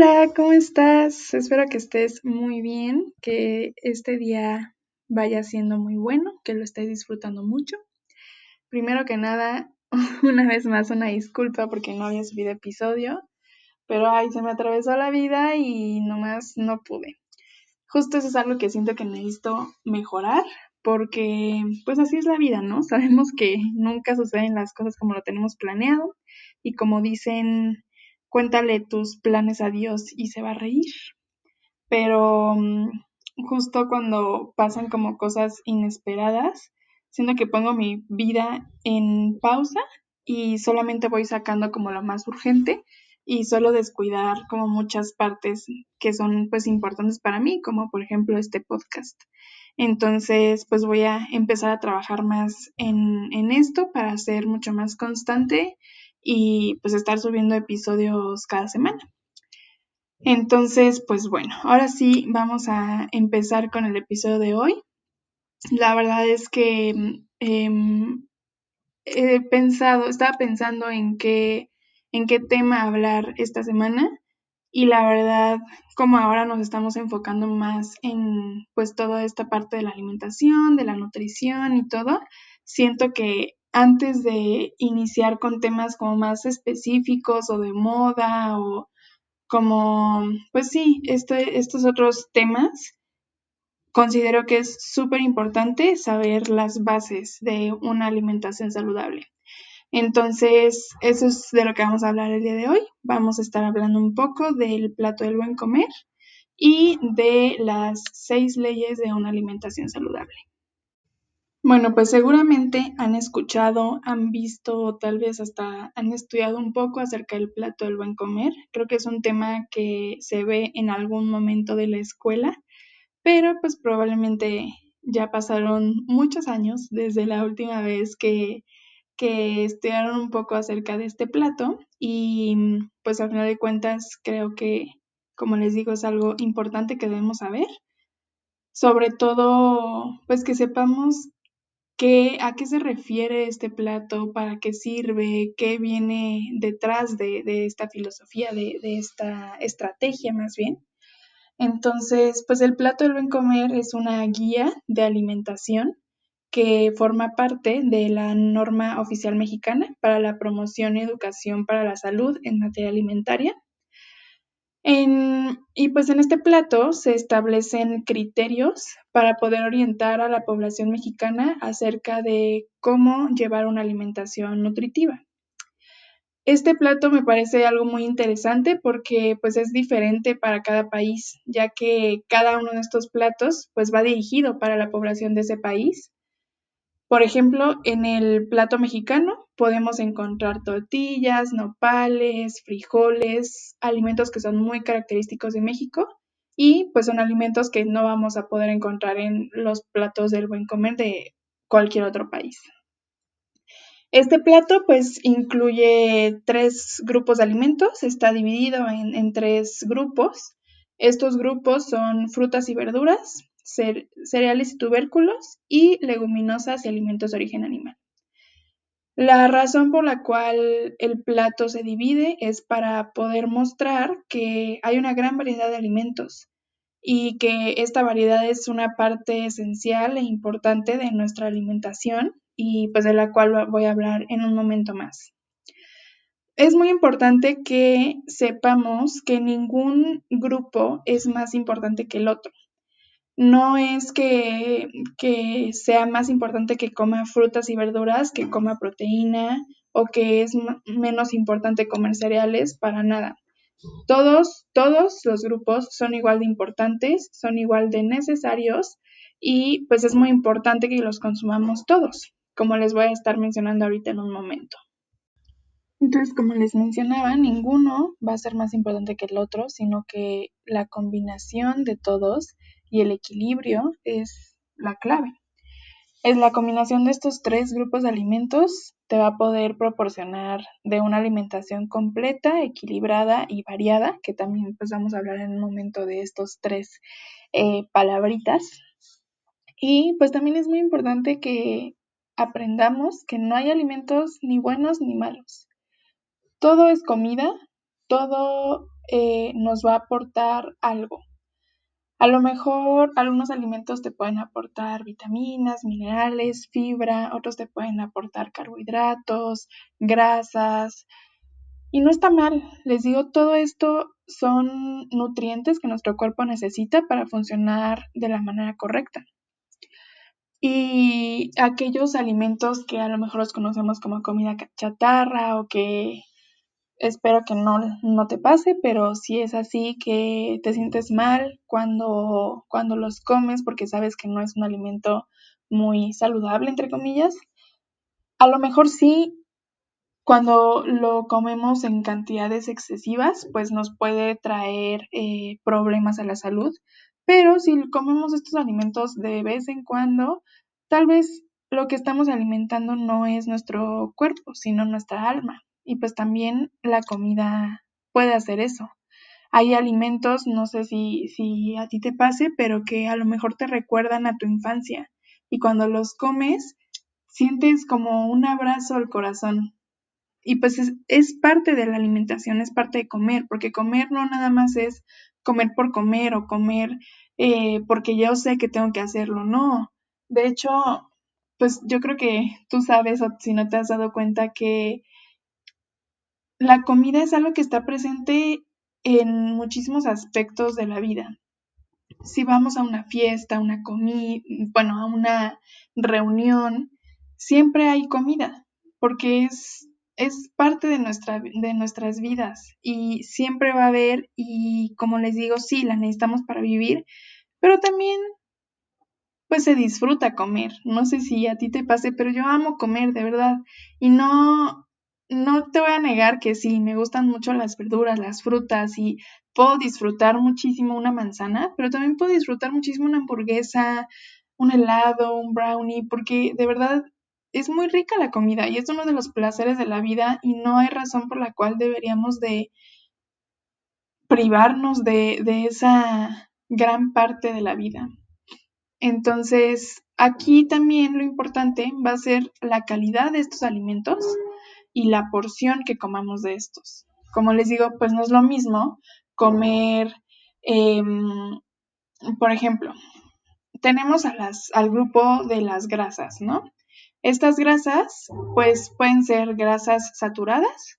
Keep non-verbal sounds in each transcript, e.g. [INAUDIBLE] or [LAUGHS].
Hola, ¿cómo estás? Espero que estés muy bien, que este día vaya siendo muy bueno, que lo estés disfrutando mucho. Primero que nada, [LAUGHS] una vez más una disculpa porque no había subido episodio, pero ay, se me atravesó la vida y nomás no pude. Justo eso es algo que siento que necesito mejorar porque pues así es la vida, ¿no? [LAUGHS] Sabemos que nunca suceden las cosas como lo tenemos planeado y como dicen cuéntale tus planes a Dios y se va a reír. Pero mm, justo cuando pasan como cosas inesperadas, siento que pongo mi vida en pausa y solamente voy sacando como lo más urgente y solo descuidar como muchas partes que son pues importantes para mí, como por ejemplo este podcast. Entonces, pues voy a empezar a trabajar más en, en esto para ser mucho más constante y pues estar subiendo episodios cada semana. Entonces, pues bueno, ahora sí vamos a empezar con el episodio de hoy. La verdad es que em, he pensado, estaba pensando en qué, en qué tema hablar esta semana y la verdad, como ahora nos estamos enfocando más en pues toda esta parte de la alimentación, de la nutrición y todo, siento que antes de iniciar con temas como más específicos o de moda o como, pues sí, este, estos otros temas, considero que es súper importante saber las bases de una alimentación saludable. Entonces, eso es de lo que vamos a hablar el día de hoy. Vamos a estar hablando un poco del plato del buen comer y de las seis leyes de una alimentación saludable. Bueno, pues seguramente han escuchado, han visto o tal vez hasta han estudiado un poco acerca del plato del buen comer. Creo que es un tema que se ve en algún momento de la escuela, pero pues probablemente ya pasaron muchos años desde la última vez que, que estudiaron un poco acerca de este plato y pues al final de cuentas creo que, como les digo, es algo importante que debemos saber sobre todo, pues que sepamos a qué se refiere este plato, para qué sirve, qué viene detrás de, esta filosofía, de, de, esta estrategia más bien. Entonces, pues el plato del buen comer es una guía de alimentación que forma parte de la norma oficial mexicana para la promoción y educación para la salud en materia alimentaria y pues en este plato se establecen criterios para poder orientar a la población mexicana acerca de cómo llevar una alimentación nutritiva. Este plato me parece algo muy interesante porque pues es diferente para cada país, ya que cada uno de estos platos pues va dirigido para la población de ese país por ejemplo, en el plato mexicano podemos encontrar tortillas, nopales, frijoles, alimentos que son muy característicos de México y pues son alimentos que no vamos a poder encontrar en los platos del buen comer de cualquier otro país. Este plato pues incluye tres grupos de alimentos, está dividido en, en tres grupos. Estos grupos son frutas y verduras, cereales y tubérculos y leguminosas y alimentos de origen animal. La razón por la cual el plato se divide es para poder mostrar que hay una gran variedad de alimentos y que esta variedad es una parte esencial e importante de nuestra alimentación y pues de la cual voy a hablar en un momento más. Es muy importante que sepamos que ningún grupo es más importante que el otro no es que, sea más importante que coma frutas y verduras que coma proteína o que es menos importante comer cereales, para nada. Todos, todos los grupos son igual de importantes, son igual de necesarios y pues es muy importante que los consumamos todos, como les voy a estar mencionando ahorita en un momento. Entonces, como les mencionaba, ninguno va a ser más importante que el otro, sino que la combinación de todos y el equilibrio es la clave. Es la combinación de estos tres grupos de alimentos te va a poder proporcionar de una alimentación completa, equilibrada y variada, que también pues vamos a hablar en un momento de estos tres eh, palabritas. Y pues también es muy importante que aprendamos que no hay alimentos ni buenos ni malos. Todo es comida, todo eh, nos va a aportar algo. A lo mejor algunos alimentos te pueden aportar vitaminas, minerales, fibra, otros te pueden aportar carbohidratos, grasas. Y no está mal, les digo, todo esto son nutrientes que nuestro cuerpo necesita para funcionar de la manera correcta. Y aquellos alimentos que a lo mejor los conocemos como comida chatarra o que espero que no, no te pase, pero si es así que te sientes mal cuando, cuando los comes porque sabes que no es un alimento muy saludable, entre comillas, a lo mejor sí, cuando lo comemos en cantidades excesivas, pues nos puede traer eh, problemas a la salud, pero si comemos estos alimentos de vez en cuando, tal vez lo que estamos alimentando no es nuestro cuerpo, sino nuestra alma. Y pues también la comida puede hacer eso. Hay alimentos, no sé si, si a ti te pase, pero que a lo mejor te recuerdan a tu infancia. Y cuando los comes, sientes como un abrazo al corazón. Y pues es, es parte de la alimentación, es parte de comer, porque comer no nada más es comer por comer o comer eh, porque yo sé que tengo que hacerlo, no. De hecho, pues yo creo que tú sabes, o si no te has dado cuenta, que la comida es algo que está presente en muchísimos aspectos de la vida. Si vamos a una fiesta, una comida, bueno, a una reunión, siempre hay comida, porque es, es parte de, nuestra, de nuestras vidas y siempre va a haber, y como les digo, sí, la necesitamos para vivir, pero también pues se disfruta comer. No sé si a ti te pase, pero yo amo comer, de verdad. Y no, no te voy a negar que sí, me gustan mucho las verduras, las frutas y puedo disfrutar muchísimo una manzana, pero también puedo disfrutar muchísimo una hamburguesa, un helado, un brownie, porque de verdad es muy rica la comida y es uno de los placeres de la vida y no hay razón por la cual deberíamos de privarnos de, de esa gran parte de la vida. Entonces, aquí también lo importante va a ser la calidad de estos alimentos y la porción que comamos de estos. Como les digo, pues no es lo mismo comer, em, por ejemplo, tenemos a las, al grupo de las grasas, ¿no? Estas grasas, pues pueden ser grasas saturadas,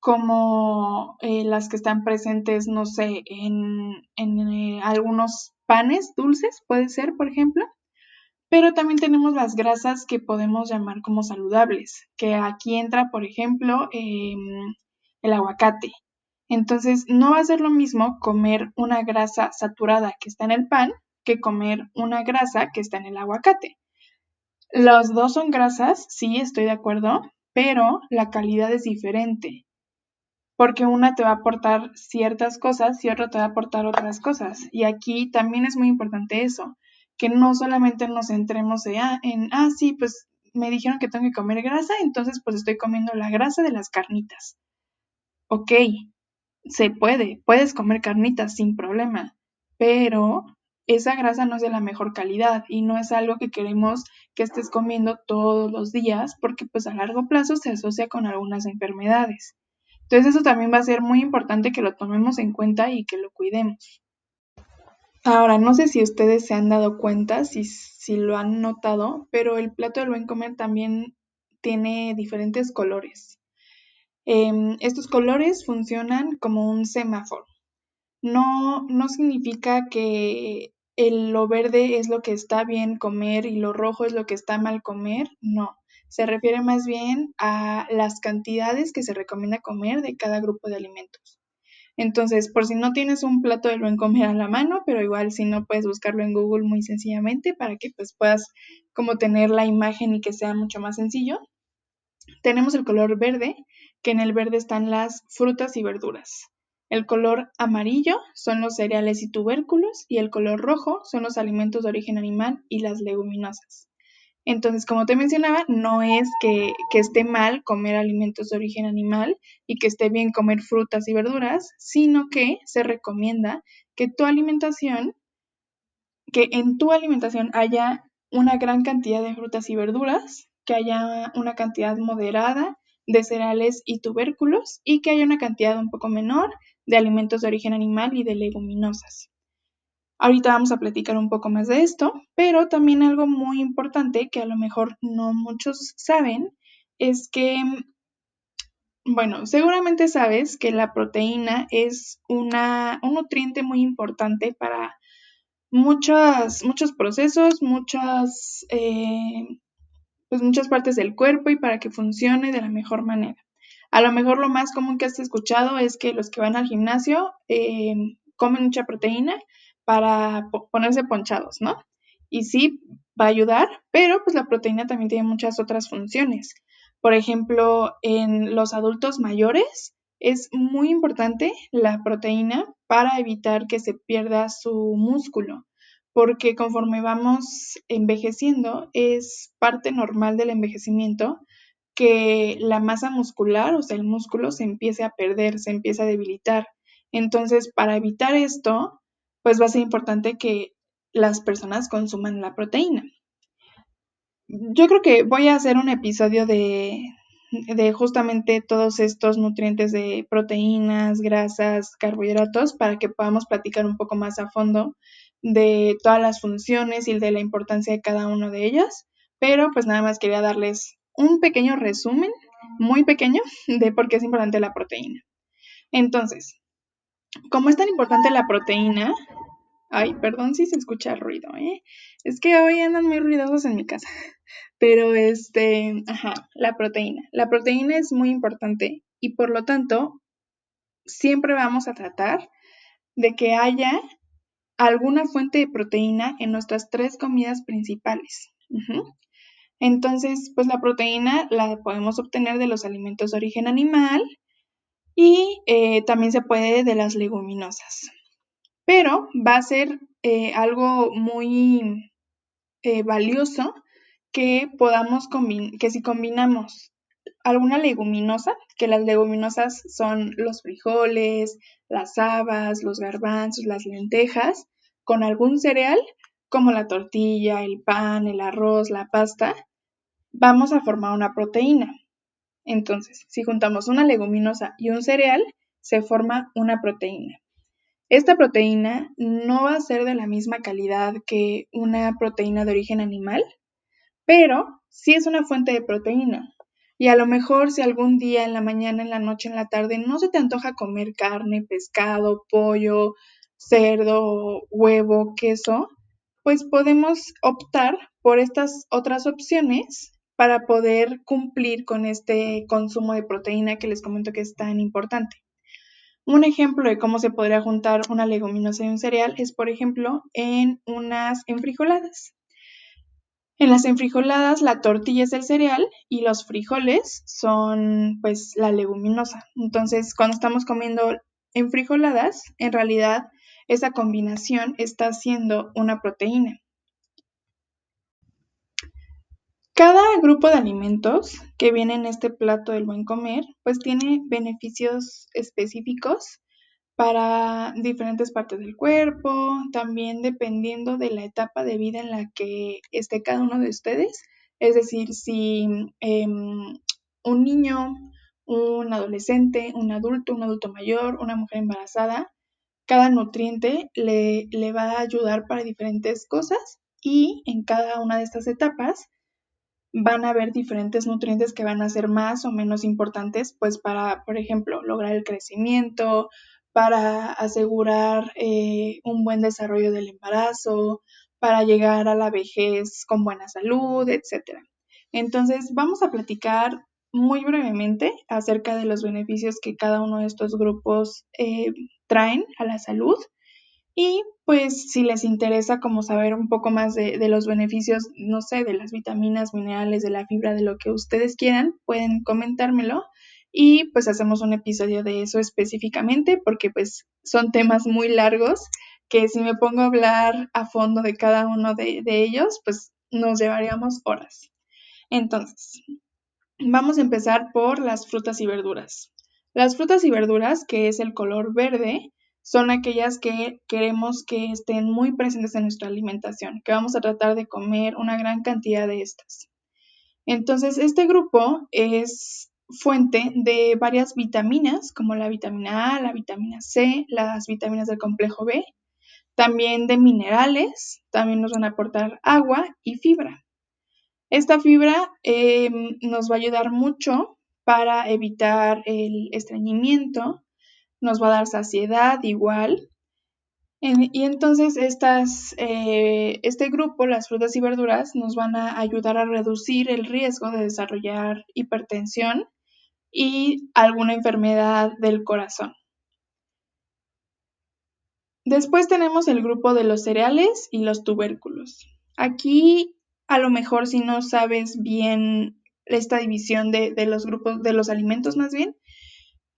como eh, las que están presentes, no sé, en, en eh, algunos panes dulces, puede ser, por ejemplo. Pero también tenemos las grasas que podemos llamar como saludables, que aquí entra, por ejemplo, em, el aguacate. Entonces, no va a ser lo mismo comer una grasa saturada que está en el pan que comer una grasa que está en el aguacate. Los dos son grasas, sí, estoy de acuerdo, pero la calidad es diferente. Porque una te va a aportar ciertas cosas y otra te va a aportar otras cosas. Y aquí también es muy importante eso que no solamente nos centremos en, ah, en, ah, sí, pues me dijeron que tengo que comer grasa, entonces pues estoy comiendo la grasa de las carnitas. Ok, se puede, puedes comer carnitas sin problema, pero esa grasa no es de la mejor calidad y no es algo que queremos que estés comiendo todos los días porque pues a largo plazo se asocia con algunas enfermedades. Entonces eso también va a ser muy importante que lo tomemos en cuenta y que lo cuidemos. Ahora, no sé si ustedes se han dado cuenta, si, lo han notado, pero el plato del buen comer también tiene diferentes colores. Em, estos colores funcionan como un semáforo. No, no significa que el, lo verde es lo que está bien comer y lo rojo es lo que está mal comer, no. Se refiere más bien a las cantidades que se recomienda comer de cada grupo de alimentos. Entonces, por si no tienes un plato de buen comer a la mano, pero igual si no puedes buscarlo en Google muy sencillamente para que pues puedas como tener la imagen y que sea mucho más sencillo. Tenemos el color verde, que en el verde están las frutas y verduras. El color amarillo son los cereales y tubérculos y el color rojo son los alimentos de origen animal y las leguminosas. Entonces, como te mencionaba, no es que, esté mal comer alimentos de origen animal y que esté bien comer frutas y verduras, sino que se recomienda que tu alimentación, que en tu alimentación haya una gran cantidad de frutas y verduras, que haya una cantidad moderada de cereales y tubérculos y que haya una cantidad un poco menor de alimentos de origen animal y de leguminosas. Ahorita vamos a platicar un poco más de esto, pero también algo muy importante que a lo mejor no muchos saben es que, bueno, seguramente sabes que la proteína es una, un nutriente muy importante para muchos, muchos procesos, muchas, eh, pues muchas partes del cuerpo y para que funcione de la mejor manera. A lo mejor lo más común que has escuchado es que los que van al gimnasio eh, comen mucha proteína para ponerse ponchados, ¿no? Y sí, va a ayudar, pero pues la proteína también tiene muchas otras funciones. Por ejemplo, en los adultos mayores es muy importante la proteína para evitar que se pierda su músculo, porque conforme vamos envejeciendo es parte normal del envejecimiento que la masa muscular, o sea, el músculo se empiece a perder, se empieza a debilitar. Entonces, para evitar esto, pues va a ser importante que las personas consuman la proteína. Yo creo que voy a hacer un episodio de, de justamente todos estos nutrientes de proteínas, grasas, carbohidratos, para que podamos platicar un poco más a fondo de todas las funciones y de la importancia de cada una de ellas. Pero pues nada más quería darles un pequeño resumen, muy pequeño, de por qué es importante la proteína. Entonces, como es tan importante la proteína, ay, perdón si se escucha ruido, ¿eh? Es que hoy andan muy ruidosos en mi casa. [LAUGHS] Pero este, ajá, la proteína. La proteína es muy importante y por lo tanto, siempre vamos a tratar de que haya alguna fuente de proteína en nuestras tres comidas principales. Entonces, pues la proteína la podemos obtener de los alimentos de origen animal y eh, también se puede de las leguminosas. Pero va a ser eh, algo muy eh, valioso que podamos que si combinamos alguna leguminosa, que las leguminosas son los frijoles, las habas, los garbanzos, las lentejas, con algún cereal, como la tortilla, el pan, el arroz, la pasta, vamos a formar una proteína. Entonces, si juntamos una leguminosa y un cereal, se forma una proteína. Esta proteína no va a ser de la misma calidad que una proteína de origen animal, pero sí es una fuente de proteína. Y a lo mejor si algún día en la mañana, en la noche, en la tarde no se te antoja comer carne, pescado, pollo, cerdo, huevo, queso, pues podemos optar por estas otras opciones para poder cumplir con este consumo de proteína que les comento que es tan importante. Un ejemplo de cómo se podría juntar una leguminosa y un cereal es, por ejemplo, en unas enfrijoladas. En las enfrijoladas la tortilla es el cereal y los frijoles son pues la leguminosa. Entonces, cuando estamos comiendo enfrijoladas, en realidad esa combinación está haciendo una proteína. Cada grupo de alimentos que viene en este plato del buen comer, pues tiene beneficios específicos para diferentes partes del cuerpo, también dependiendo de la etapa de vida en la que esté cada uno de ustedes. Es decir, si em, un niño, un adolescente, un adulto, un adulto mayor, una mujer embarazada, cada nutriente le, le va a ayudar para diferentes cosas y en cada una de estas etapas van a haber diferentes nutrientes que van a ser más o menos importantes, pues para, por ejemplo, lograr el crecimiento, para asegurar eh, un buen desarrollo del embarazo, para llegar a la vejez con buena salud, etc. Entonces, vamos a platicar muy brevemente acerca de los beneficios que cada uno de estos grupos eh, traen a la salud y pues si les interesa como saber un poco más de, los beneficios, no sé, de las vitaminas, minerales, de la fibra, de lo que ustedes quieran, pueden comentármelo y pues hacemos un episodio de eso específicamente porque pues son temas muy largos que si me pongo a hablar a fondo de cada uno de ellos, pues nos llevaríamos horas. Entonces, vamos a empezar por las frutas y verduras. Las frutas y verduras, que es el color verde, son aquellas que queremos que estén muy presentes en nuestra alimentación, que vamos a tratar de comer una gran cantidad de estas. Entonces, este grupo es fuente de varias vitaminas, como la vitamina A, la vitamina C, las vitaminas del complejo B, también de minerales, también nos van a aportar agua y fibra. Esta fibra em, nos va a ayudar mucho para evitar el estreñimiento, nos va a dar saciedad igual. y entonces estas, eh, este grupo, las frutas y verduras, nos van a ayudar a reducir el riesgo de desarrollar hipertensión y alguna enfermedad del corazón. Después tenemos el grupo de los cereales y los tubérculos. Aquí a lo mejor si no sabes bien esta división de, los grupos de los alimentos más bien,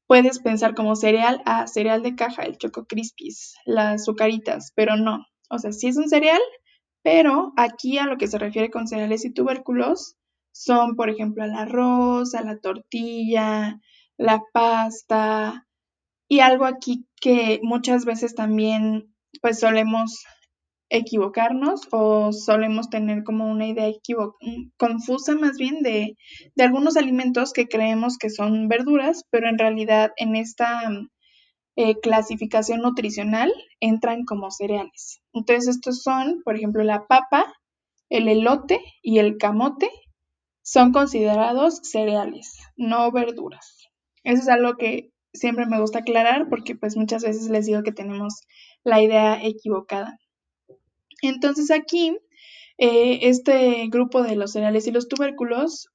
puedes pensar como cereal a cereal de caja, el Choco Crispies, las azucaritas, pero no. O sea, sí es un cereal, pero aquí a lo que se refiere con cereales y tubérculos son, por ejemplo, el arroz, a la tortilla, la pasta, y algo aquí que muchas veces también pues solemos equivocarnos o solemos tener como una idea confusa más bien de, algunos alimentos que creemos que son verduras, pero en realidad en esta eh, clasificación nutricional entran como cereales. Entonces estos son, por ejemplo, la papa, el elote y el camote son considerados cereales, no verduras. Eso es algo que siempre me gusta aclarar porque pues muchas veces les digo que tenemos la idea equivocada. Entonces aquí, eh, este grupo de los cereales y los tubérculos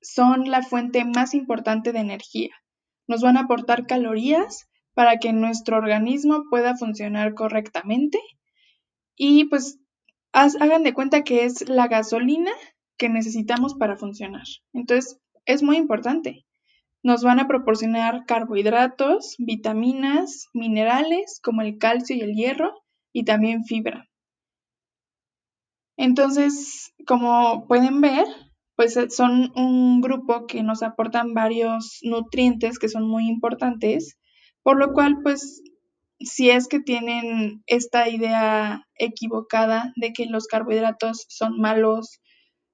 son la fuente más importante de energía. Nos van a aportar calorías para que nuestro organismo pueda funcionar correctamente y pues hagan de cuenta que es la gasolina que necesitamos para funcionar. Entonces, es muy importante. Nos van a proporcionar carbohidratos, vitaminas, minerales como el calcio y el hierro y también fibra. Entonces, como pueden ver, pues eh, son un grupo que nos aportan varios nutrientes que son muy importantes, por lo cual, pues, si es que tienen esta idea equivocada de que los carbohidratos son malos,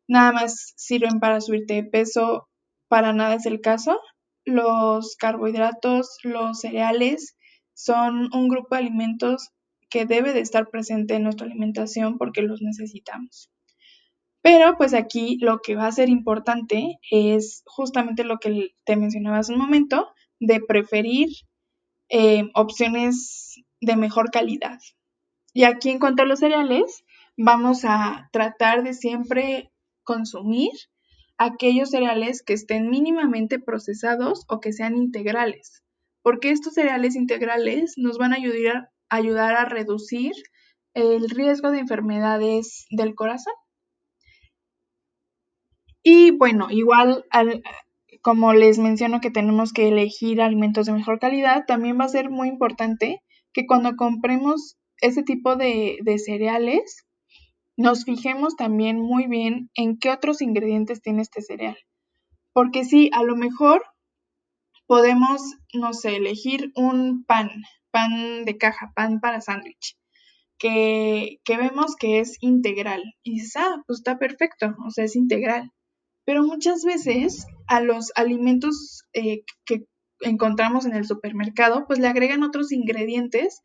nada más sirven para subirte de peso, para nada es el caso. Los carbohidratos, los cereales, son un grupo de alimentos que debe de estar presente en nuestra alimentación porque los necesitamos. Pero pues aquí lo que va a ser importante es justamente lo que te mencionaba hace un momento, de preferir eh, opciones de mejor calidad. Y aquí en cuanto a los cereales, vamos a tratar de siempre consumir aquellos cereales que estén mínimamente procesados o que sean integrales, porque estos cereales integrales nos van a ayudar, ayudar a reducir el riesgo de enfermedades del corazón. Y bueno, igual como les menciono que tenemos que elegir alimentos de mejor calidad, también va a ser muy importante que cuando compremos ese tipo de, de cereales, nos fijemos también muy bien en qué otros ingredientes tiene este cereal. Porque sí, a lo mejor podemos, no sé, elegir un pan, pan de caja, pan para sándwich, que, vemos que es integral. Y dices, ah, pues está perfecto, o sea, es integral. Pero muchas veces a los alimentos eh, que encontramos en el supermercado, pues le agregan otros ingredientes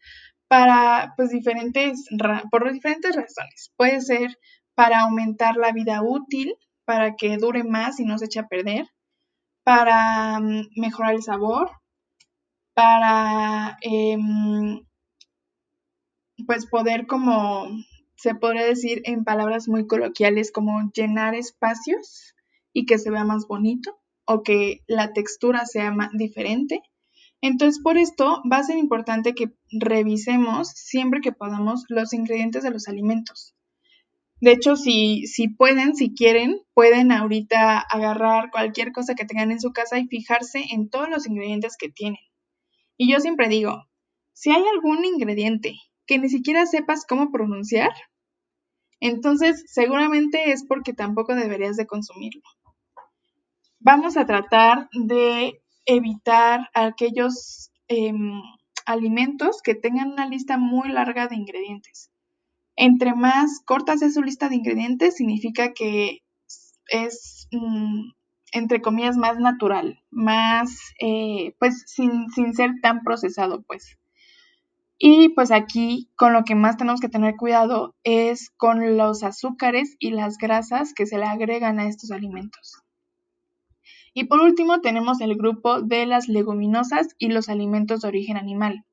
para pues diferentes, por diferentes razones. Puede ser para aumentar la vida útil, para que dure más y no se eche a perder, para mm, mejorar el sabor, para em, pues poder como se podría decir en palabras muy coloquiales como llenar espacios y que se vea más bonito o que la textura sea más diferente entonces, por esto va a ser importante que revisemos siempre que podamos los ingredientes de los alimentos. De hecho, si, si pueden, si quieren, pueden ahorita agarrar cualquier cosa que tengan en su casa y fijarse en todos los ingredientes que tienen. Y yo siempre digo, si hay algún ingrediente que ni siquiera sepas cómo pronunciar, entonces seguramente es porque tampoco deberías de consumirlo. Vamos a tratar de evitar aquellos em, alimentos que tengan una lista muy larga de ingredientes. Entre más corta sea su lista de ingredientes, significa que es, mm, entre comillas, más natural, más, eh, pues, sin, sin ser tan procesado, pues. Y pues aquí con lo que más tenemos que tener cuidado es con los azúcares y las grasas que se le agregan a estos alimentos. Y por último tenemos el grupo de las leguminosas y los alimentos de origen animal.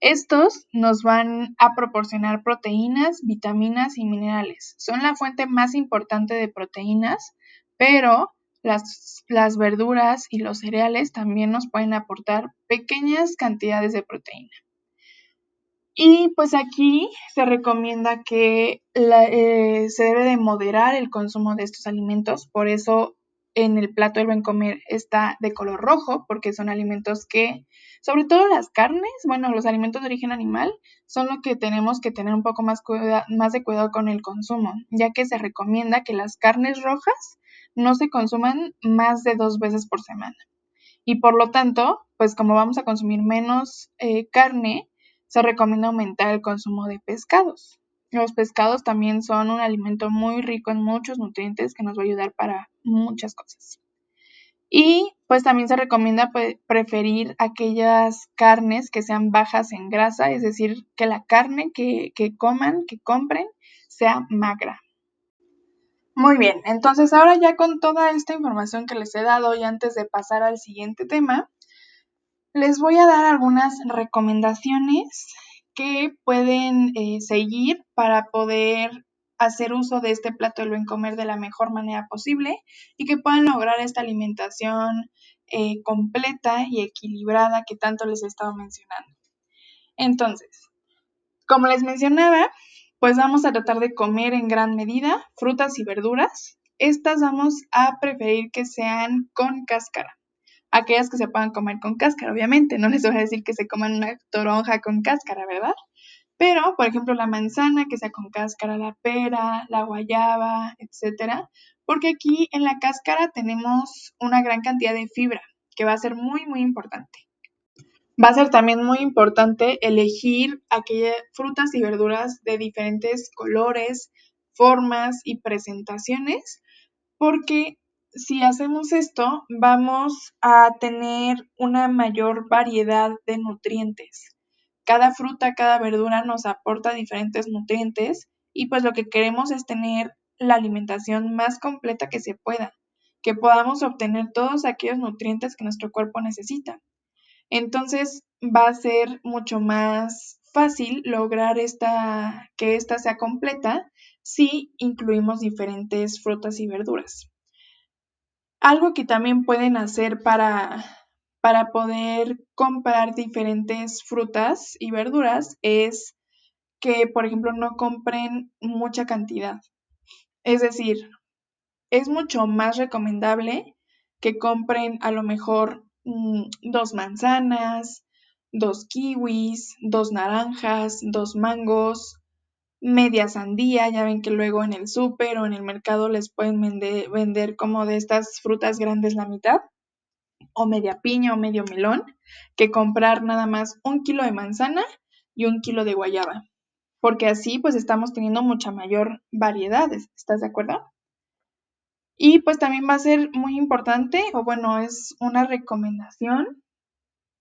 Estos nos van a proporcionar proteínas, vitaminas y minerales. Son la fuente más importante de proteínas, pero las, verduras y los cereales también nos pueden aportar pequeñas cantidades de proteína. Y pues aquí se recomienda que eh, se debe de moderar el consumo de estos alimentos, por eso en el plato del buen comer está de color rojo, porque son alimentos que, sobre todo las carnes, bueno, los alimentos de origen animal, son lo que tenemos que tener un poco más, más de cuidado con el consumo, ya que se recomienda que las carnes rojas no se consuman más de dos veces por semana. Y por lo tanto, pues como vamos a consumir menos eh, carne, se recomienda aumentar el consumo de pescados. Los pescados también son un alimento muy rico en muchos nutrientes que nos va a ayudar para muchas cosas. Y pues también se recomienda preferir aquellas carnes que sean bajas en grasa, es decir, que la carne que coman, que compren, sea magra. Muy bien, entonces ahora ya con toda esta información que les he dado y antes de pasar al siguiente tema, les voy a dar algunas recomendaciones que pueden eh, seguir para poder hacer uso de este plato del buen comer de la mejor manera posible y que puedan lograr esta alimentación eh, completa y equilibrada que tanto les he estado mencionando. Entonces, como les mencionaba, pues vamos a tratar de comer en gran medida frutas y verduras. Estas vamos a preferir que sean con cáscara aquellas que se puedan comer con cáscara, obviamente. No les voy a decir que se coman una toronja con cáscara, ¿verdad? Pero, por ejemplo, la manzana que sea con cáscara, la pera, la guayaba, etcétera, porque aquí en la cáscara tenemos una gran cantidad de fibra, que va a ser muy, muy importante. Va a ser también muy importante elegir aquellas frutas y verduras de diferentes colores, formas y presentaciones, porque si hacemos esto, vamos a tener una mayor variedad de nutrientes. Cada fruta, cada verdura nos aporta diferentes nutrientes y pues lo que queremos es tener la alimentación más completa que se pueda, que podamos obtener todos aquellos nutrientes que nuestro cuerpo necesita. Entonces va a ser mucho más fácil lograr esta, que esta sea completa si incluimos diferentes frutas y verduras. Algo que también pueden hacer para, para poder comprar diferentes frutas y verduras es que, por ejemplo, no compren mucha cantidad. Es decir, es mucho más recomendable que compren a lo mejor dos manzanas, dos kiwis, dos naranjas, dos mangos, media sandía, ya ven que luego en el súper o en el mercado les pueden vender, como de estas frutas grandes la mitad, o media piña o medio melón, que comprar nada más un kilo de manzana y un kilo de guayaba, porque así pues estamos teniendo mucha mayor variedad, ¿estás de acuerdo? Y pues también va a ser muy importante, o bueno, es una recomendación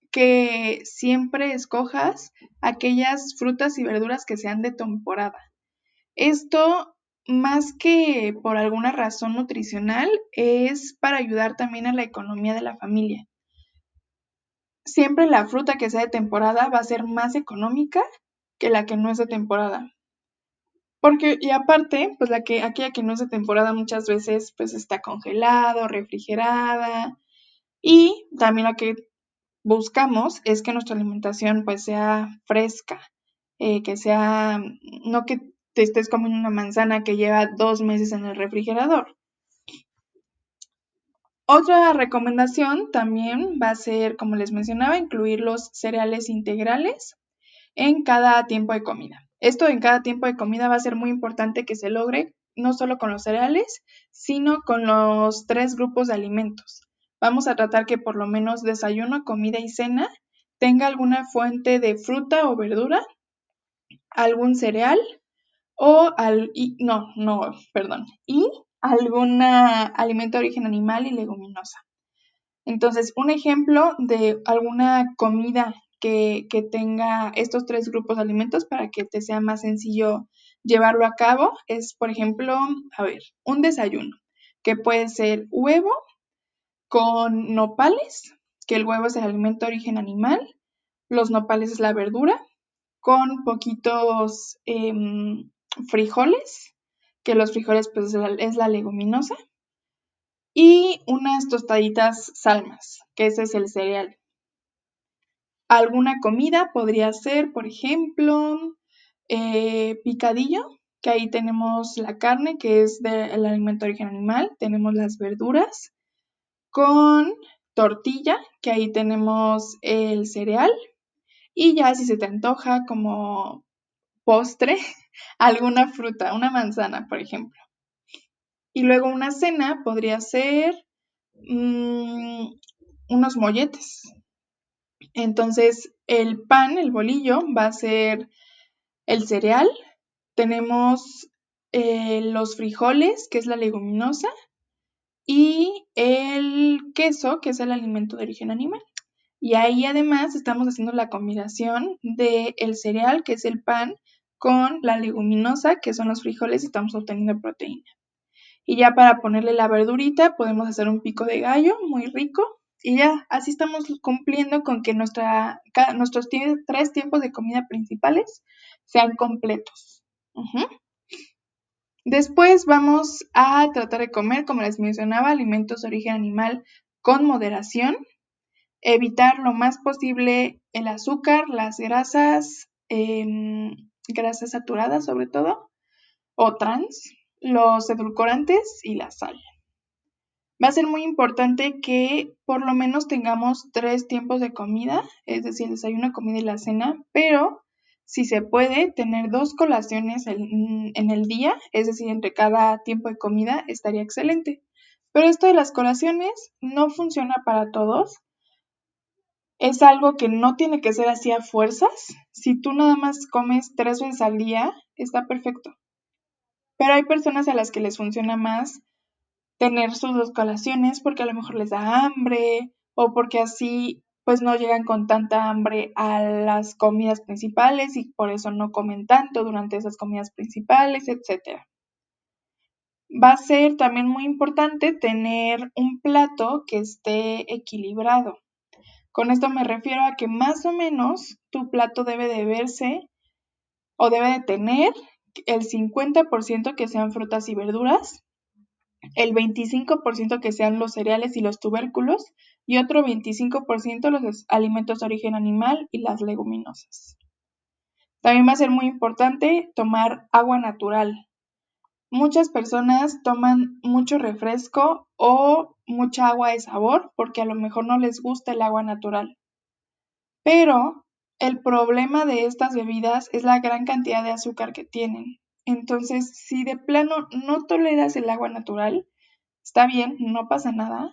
que siempre escojas aquellas frutas y verduras que sean de temporada. Esto, más que por alguna razón nutricional, es para ayudar también a la economía de la familia. Siempre la fruta que sea de temporada va a ser más económica que la que no es de temporada. Porque, y aparte, pues la que, aquella que no es de temporada muchas veces pues está congelado, refrigerada. Y también la que buscamos es que nuestra alimentación pues sea fresca, eh, que sea, no que te estés comiendo una manzana que lleva dos meses en el refrigerador. Otra recomendación también va a ser, como les mencionaba, incluir los cereales integrales en cada tiempo de comida. Esto en cada tiempo de comida va a ser muy importante que se logre no solo con los cereales, sino con los tres grupos de alimentos. Vamos a tratar que por lo menos desayuno, comida y cena tenga alguna fuente de fruta o verdura, algún cereal o al, y, no, no, perdón, y algún alimento de origen animal y leguminosa. Entonces, un ejemplo de alguna comida que, tenga estos tres grupos de alimentos para que te sea más sencillo llevarlo a cabo es, por ejemplo, a ver, un desayuno, que puede ser huevo con nopales, que el huevo es el alimento de origen animal, los nopales es la verdura, con poquitos em, frijoles, que los frijoles pues es la leguminosa, y unas tostaditas salmas, que ese es el cereal. Alguna comida podría ser, por ejemplo, eh, picadillo, que ahí tenemos la carne, que es del alimento de origen animal, tenemos las verduras, con tortilla, que ahí tenemos el cereal, y ya si se te antoja como postre, [LAUGHS] alguna fruta, una manzana, por ejemplo. Y luego una cena podría ser mm, unos molletes. Entonces, el pan, el bolillo, va a ser el cereal. Tenemos eh, los frijoles, que es la leguminosa, y el queso, que es el alimento de origen animal. Y ahí además estamos haciendo la combinación del el cereal, que es el pan, con la leguminosa, que son los frijoles, y estamos obteniendo proteína. Y ya para ponerle la verdurita podemos hacer un pico de gallo muy rico. Y ya, así estamos cumpliendo con que nuestra, nuestros tres tiempos de comida principales sean completos. Después vamos a tratar de comer, como les mencionaba, alimentos de origen animal con moderación. Evitar lo más posible el azúcar, las grasas, em, grasas saturadas sobre todo, o trans, los edulcorantes y la sal. Va a ser muy importante que por lo menos tengamos tres tiempos de comida, es decir, el desayuno, comida y la cena, pero si se puede, tener dos colaciones en, en el día, es decir, entre cada tiempo de comida, estaría excelente. Pero esto de las colaciones no funciona para todos. Es algo que no tiene que ser así a fuerzas. Si tú nada más comes tres veces al día, está perfecto. Pero hay personas a las que les funciona más tener sus dos colaciones porque a lo mejor les da hambre o porque así pues no llegan con tanta hambre a las comidas principales y por eso no comen tanto durante esas comidas principales, etc. Va a ser también muy importante tener un plato que esté equilibrado. Con esto me refiero a que más o menos tu plato debe de verse o debe de tener el 50% que sean frutas y verduras, el 25% que sean los cereales y los tubérculos y otro 25% los alimentos de origen animal y las leguminosas. También va a ser muy importante tomar agua natural. Muchas personas toman mucho refresco o mucha agua de sabor porque a lo mejor no les gusta el agua natural. Pero el problema de estas bebidas es la gran cantidad de azúcar que tienen. Entonces, si de plano no toleras el agua natural, está bien, no pasa nada.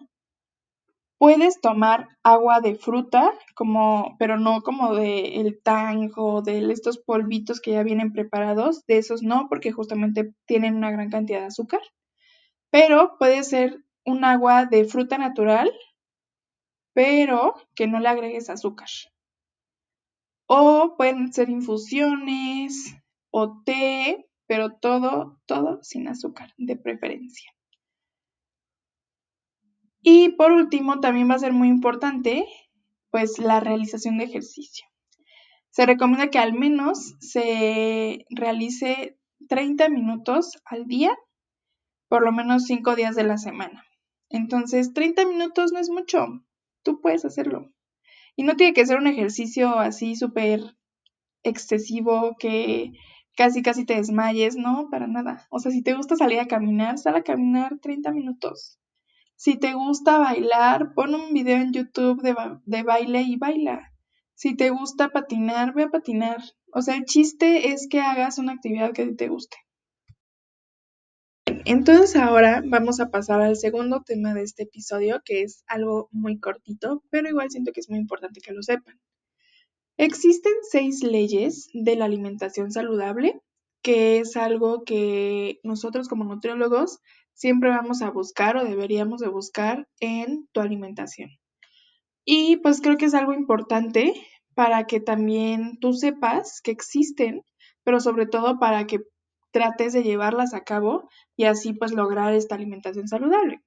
Puedes tomar agua de fruta, como, pero no como de el tango, de estos polvitos que ya vienen preparados, de esos no, porque justamente tienen una gran cantidad de azúcar. Pero puede ser un agua de fruta natural, pero que no le agregues azúcar. O pueden ser infusiones o té, pero todo, todo sin azúcar, de preferencia. Y por último, también va a ser muy importante, pues, la realización de ejercicio. Se recomienda que al menos se realice 30 minutos al día, por lo menos 5 días de la semana. Entonces, 30 minutos no es mucho, tú puedes hacerlo. Y no tiene que ser un ejercicio así súper excesivo que casi casi te desmayes, no, para nada. O sea, si te gusta salir a caminar, sal a caminar 30 minutos. Si te gusta bailar, pon un video en YouTube de, de baile y baila. Si te gusta patinar, ve a patinar. O sea, el chiste es que hagas una actividad que te guste. Entonces ahora vamos a pasar al segundo tema de este episodio, que es algo muy cortito, pero igual siento que es muy importante que lo sepan. Existen seis leyes de la alimentación saludable que es algo que nosotros como nutriólogos siempre vamos a buscar o deberíamos de buscar en tu alimentación. Y pues creo que es algo importante para que también tú sepas que existen, pero sobre todo para que trates de llevarlas a cabo y así pues lograr esta alimentación saludable.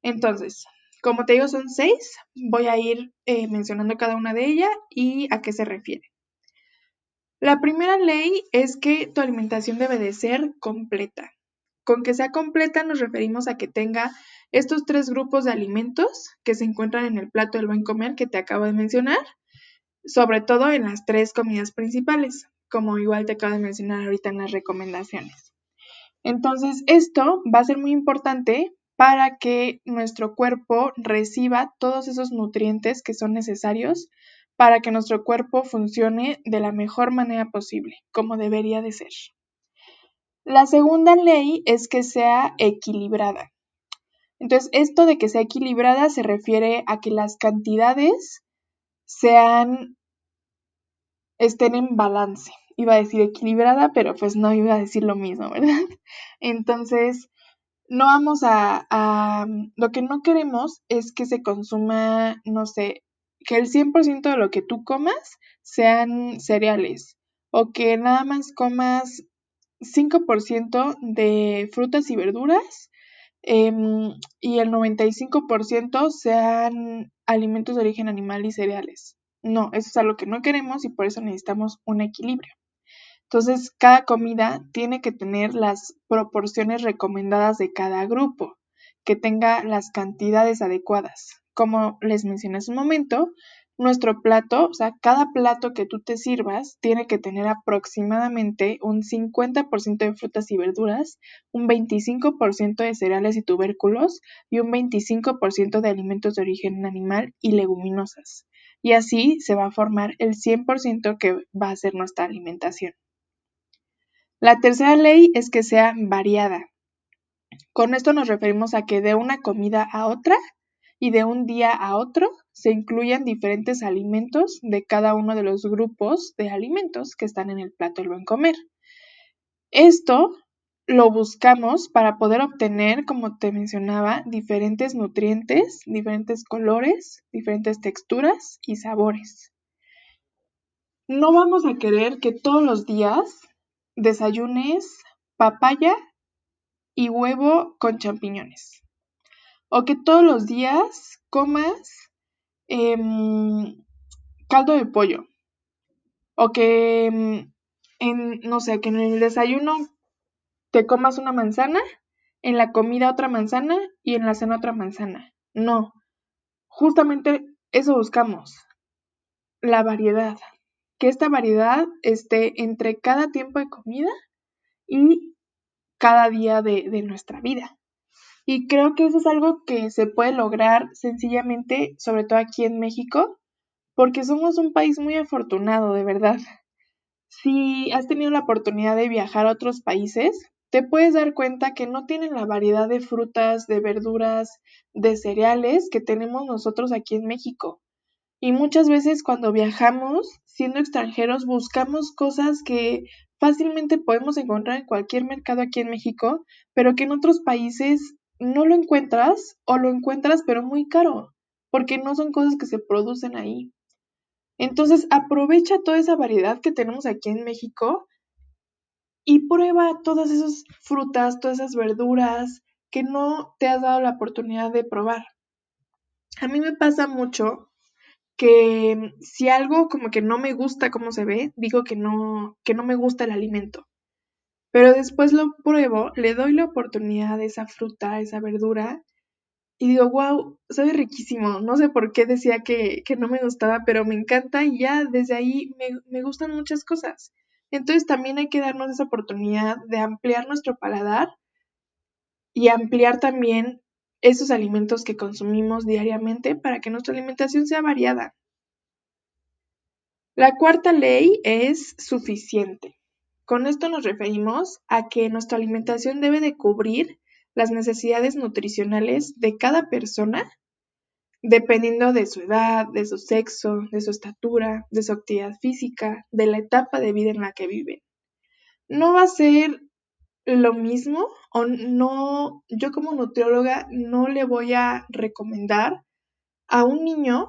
Entonces, como te digo, son seis. Voy a ir eh, mencionando cada una de ellas y a qué se refiere. La primera ley es que tu alimentación debe de ser completa. Con que sea completa nos referimos a que tenga estos tres grupos de alimentos que se encuentran en el plato del buen comer que te acabo de mencionar, sobre todo en las tres comidas principales, como igual te acabo de mencionar ahorita en las recomendaciones. Entonces, esto va a ser muy importante para que nuestro cuerpo reciba todos esos nutrientes que son necesarios para que nuestro cuerpo funcione de la mejor manera posible, como debería de ser. La segunda ley es que sea equilibrada. Entonces, esto de que sea equilibrada se refiere a que las cantidades sean estén en balance. Iba a decir equilibrada, pero pues no iba a decir lo mismo, ¿verdad? [LAUGHS] Entonces, no vamos a, lo que no queremos es que se consuma, no sé, que el 100% de lo que tú comas sean cereales o que nada más comas 5% de frutas y verduras em, y el 95% sean alimentos de origen animal y cereales. No, eso es algo que no queremos y por eso necesitamos un equilibrio. Entonces, cada comida tiene que tener las proporciones recomendadas de cada grupo, que tenga las cantidades adecuadas. Como les mencioné hace un momento, nuestro plato, o sea, cada plato que tú te sirvas tiene que tener aproximadamente un 50% de frutas y verduras, un 25% de cereales y tubérculos y un 25% de alimentos de origen animal y leguminosas. Y así se va a formar el 100% que va a ser nuestra alimentación. La tercera ley es que sea variada. Con esto nos referimos a que de una comida a otra y de un día a otro se incluyan diferentes alimentos de cada uno de los grupos de alimentos que están en el plato del buen comer. Esto lo buscamos para poder obtener, como te mencionaba, diferentes nutrientes, diferentes colores, diferentes texturas y sabores. No vamos a querer que todos los días desayunes papaya y huevo con champiñones. O que todos los días comas em, caldo de pollo. O que, em, en, no sé, que en el desayuno te comas una manzana, en la comida otra manzana y en la cena otra manzana. No, justamente eso buscamos, la variedad que esta variedad esté entre cada tiempo de comida y cada día de, nuestra vida. Y creo que eso es algo que se puede lograr sencillamente, sobre todo aquí en México, porque somos un país muy afortunado, de verdad. Si has tenido la oportunidad de viajar a otros países, te puedes dar cuenta que no tienen la variedad de frutas, de verduras, de cereales que tenemos nosotros aquí en México. Y muchas veces cuando viajamos, siendo extranjeros, buscamos cosas que fácilmente podemos encontrar en cualquier mercado aquí en México, pero que en otros países no lo encuentras o lo encuentras pero muy caro, porque no son cosas que se producen ahí. Entonces aprovecha toda esa variedad que tenemos aquí en México y prueba todas esas frutas, todas esas verduras que no te has dado la oportunidad de probar. A mí me pasa mucho que si algo como que no me gusta cómo se ve, digo que no, que no me gusta el alimento. Pero después lo pruebo, le doy la oportunidad de esa fruta, esa verdura, y digo, wow, sabe riquísimo. No sé por qué decía que, que no me gustaba, pero me encanta y ya desde ahí me, me gustan muchas cosas. Entonces también hay que darnos esa oportunidad de ampliar nuestro paladar y ampliar también esos alimentos que consumimos diariamente para que nuestra alimentación sea variada. La cuarta ley es suficiente. Con esto nos referimos a que nuestra alimentación debe de cubrir las necesidades nutricionales de cada persona dependiendo de su edad, de su sexo, de su estatura, de su actividad física, de la etapa de vida en la que viven. no va a ser lo mismo o no, yo como nutrióloga no le voy a recomendar a un niño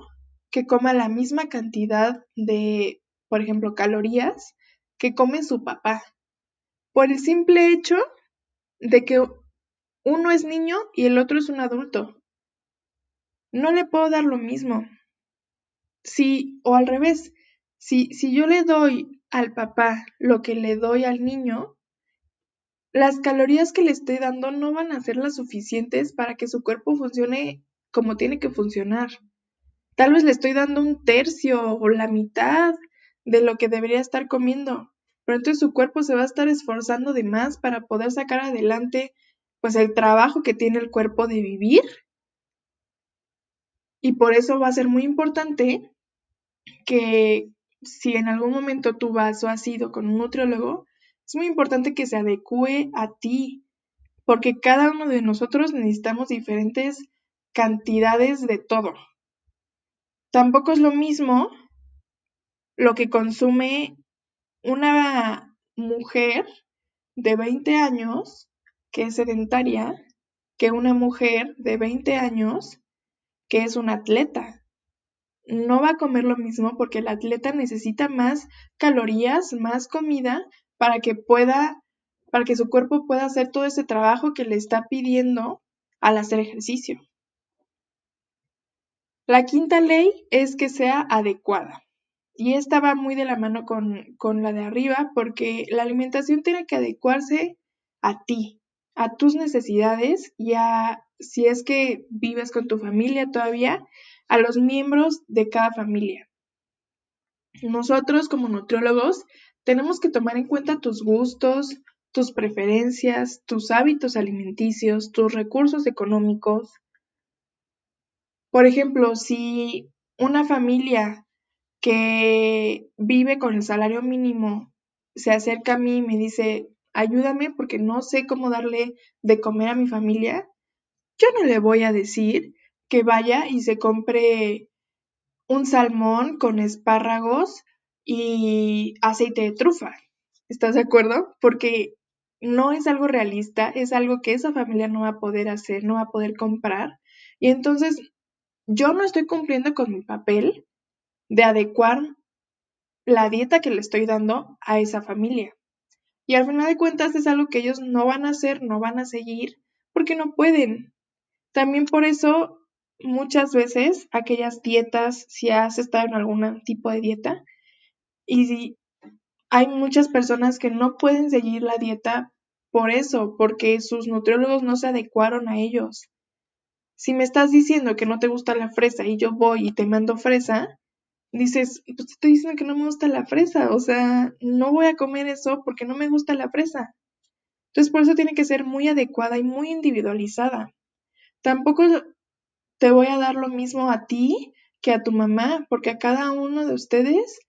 que coma la misma cantidad de, por ejemplo, calorías que come su papá. Por el simple hecho de que uno es niño y el otro es un adulto. No le puedo dar lo mismo. Si, o al revés, si, si yo le doy al papá lo que le doy al niño, las calorías que le estoy dando no van a ser las suficientes para que su cuerpo funcione como tiene que funcionar. Tal vez le estoy dando un tercio o la mitad de lo que debería estar comiendo, pero entonces su cuerpo se va a estar esforzando de más para poder sacar adelante pues el trabajo que tiene el cuerpo de vivir. Y por eso va a ser muy importante que si en algún momento tú vas o has ido con un nutriólogo, es muy importante que se adecue a ti, porque cada uno de nosotros necesitamos diferentes cantidades de todo. Tampoco es lo mismo lo que consume una mujer de 20 años que es sedentaria que una mujer de 20 años que es un atleta. No va a comer lo mismo porque el atleta necesita más calorías, más comida para que pueda, para que su cuerpo pueda hacer todo ese trabajo que le está pidiendo al hacer ejercicio. La quinta ley es que sea adecuada. Y esta va muy de la mano con, con la de arriba porque la alimentación tiene que adecuarse a ti, a tus necesidades y a, si es que vives con tu familia todavía, a los miembros de cada familia. Nosotros como nutriólogos tenemos que tomar en cuenta tus gustos, tus preferencias, tus hábitos alimenticios, tus recursos económicos. Por ejemplo, si una familia que vive con el salario mínimo se acerca a mí y me dice, ayúdame porque no sé cómo darle de comer a mi familia, yo no le voy a decir que vaya y se compre un salmón con espárragos y aceite de trufa. ¿Estás de acuerdo? Porque no es algo realista, es algo que esa familia no va a poder hacer, no va a poder comprar. Y entonces yo no estoy cumpliendo con mi papel de adecuar la dieta que le estoy dando a esa familia. Y al final de cuentas es algo que ellos no van a hacer, no van a seguir, porque no pueden. También por eso muchas veces aquellas dietas, si has estado en algún tipo de dieta, y hay muchas personas que no pueden seguir la dieta por eso, porque sus nutriólogos no se adecuaron a ellos. Si me estás diciendo que no te gusta la fresa y yo voy y te mando fresa, dices, pues te estoy diciendo que no me gusta la fresa, o sea, no voy a comer eso porque no me gusta la fresa. Entonces, por eso tiene que ser muy adecuada y muy individualizada. Tampoco te voy a dar lo mismo a ti que a tu mamá, porque a cada uno de ustedes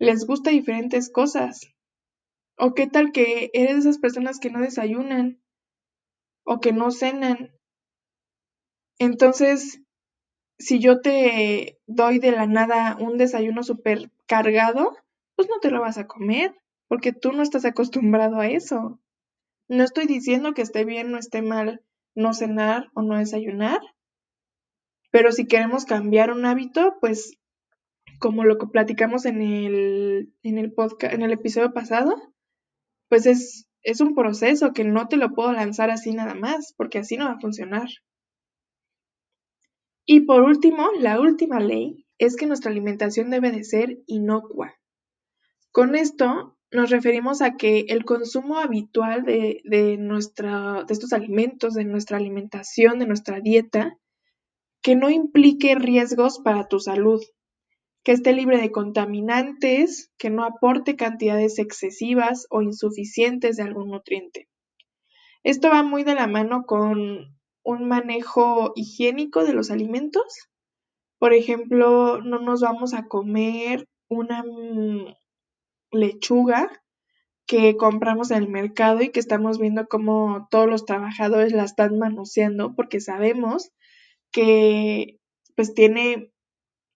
les gusta diferentes cosas. O qué tal que eres de esas personas que no desayunan o que no cenan. Entonces, si yo te doy de la nada un desayuno súper cargado, pues no te lo vas a comer, porque tú no estás acostumbrado a eso. No estoy diciendo que esté bien o esté mal no cenar o no desayunar, pero si queremos cambiar un hábito, pues como lo que platicamos en el, en el podcast, en el episodio pasado, pues es, es un proceso que no te lo puedo lanzar así nada más, porque así no va a funcionar. Y por último, la última ley es que nuestra alimentación debe de ser inocua. Con esto nos referimos a que el consumo habitual de, de, nuestra, de estos alimentos, de nuestra alimentación, de nuestra dieta, que no implique riesgos para tu salud, que esté libre de contaminantes, que no aporte cantidades excesivas o insuficientes de algún nutriente. Esto va muy de la mano con un manejo higiénico de los alimentos. Por ejemplo, no nos vamos a comer una mm, lechuga que compramos en el mercado y que estamos viendo cómo todos los trabajadores la están manoseando porque sabemos que pues tiene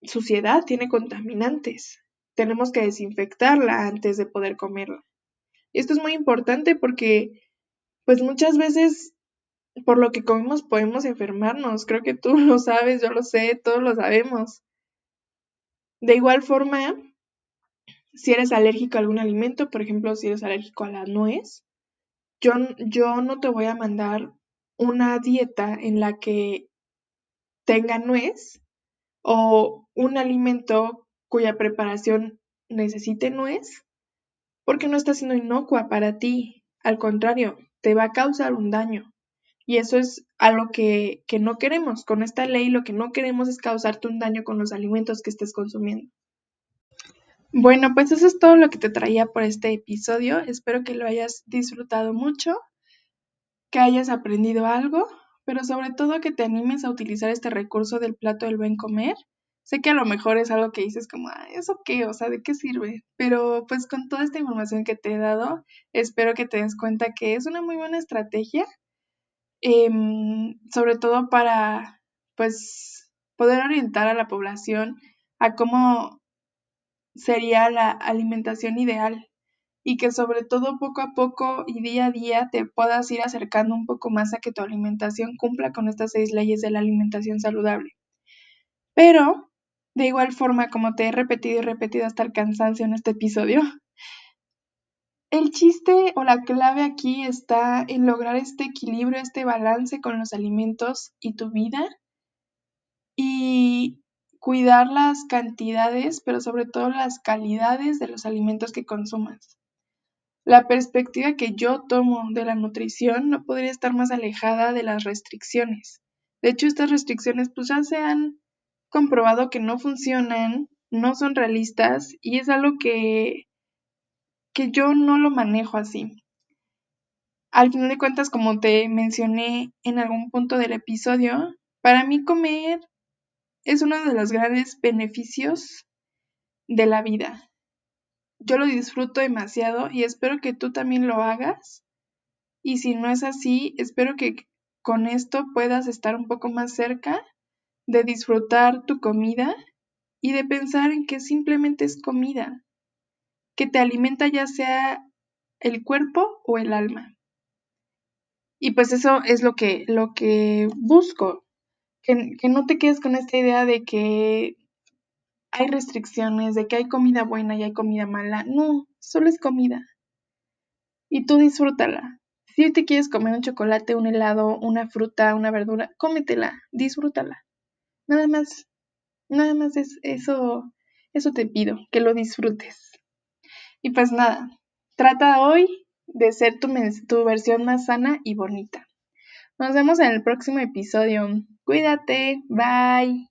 suciedad, tiene contaminantes. Tenemos que desinfectarla antes de poder comerla. Esto es muy importante porque pues muchas veces por lo que comemos podemos enfermarnos. Creo que tú lo sabes, yo lo sé, todos lo sabemos. De igual forma, si eres alérgico a algún alimento, por ejemplo, si eres alérgico a la nuez, yo, yo no te voy a mandar una dieta en la que tenga nuez o un alimento cuya preparación necesite nuez, porque no está siendo inocua para ti. Al contrario, te va a causar un daño. Y eso es algo que, que no queremos. Con esta ley lo que no queremos es causarte un daño con los alimentos que estés consumiendo. Bueno, pues eso es todo lo que te traía por este episodio. Espero que lo hayas disfrutado mucho, que hayas aprendido algo, pero sobre todo que te animes a utilizar este recurso del plato del buen comer. Sé que a lo mejor es algo que dices como, ¿eso qué? O sea, ¿de qué sirve? Pero pues con toda esta información que te he dado, espero que te des cuenta que es una muy buena estrategia Em, sobre todo para, pues, poder orientar a la población a cómo sería la alimentación ideal y que sobre todo poco a poco y día a día te puedas ir acercando un poco más a que tu alimentación cumpla con estas seis leyes de la alimentación saludable. Pero, de igual forma, como te he repetido y repetido hasta el cansancio en este episodio, el chiste o la clave aquí está en lograr este equilibrio, este balance con los alimentos y tu vida y cuidar las cantidades, pero sobre todo las calidades de los alimentos que consumas. La perspectiva que yo tomo de la nutrición no podría estar más alejada de las restricciones. De hecho, estas restricciones pues ya se han comprobado que no funcionan, no son realistas y es algo que que yo no lo manejo así. Al final de cuentas, como te mencioné en algún punto del episodio, para mí comer es uno de los grandes beneficios de la vida. Yo lo disfruto demasiado y espero que tú también lo hagas. Y si no es así, espero que con esto puedas estar un poco más cerca de disfrutar tu comida y de pensar en que simplemente es comida que te alimenta ya sea el cuerpo o el alma. Y pues eso es lo que, lo que busco, que, que no te quedes con esta idea de que hay restricciones, de que hay comida buena y hay comida mala. No, solo es comida. Y tú disfrútala. Si te quieres comer un chocolate, un helado, una fruta, una verdura, cómetela, disfrútala. Nada más, nada más es eso, eso te pido, que lo disfrutes. Y pues nada, trata hoy de ser tu, tu versión más sana y bonita. Nos vemos en el próximo episodio. Cuídate, bye.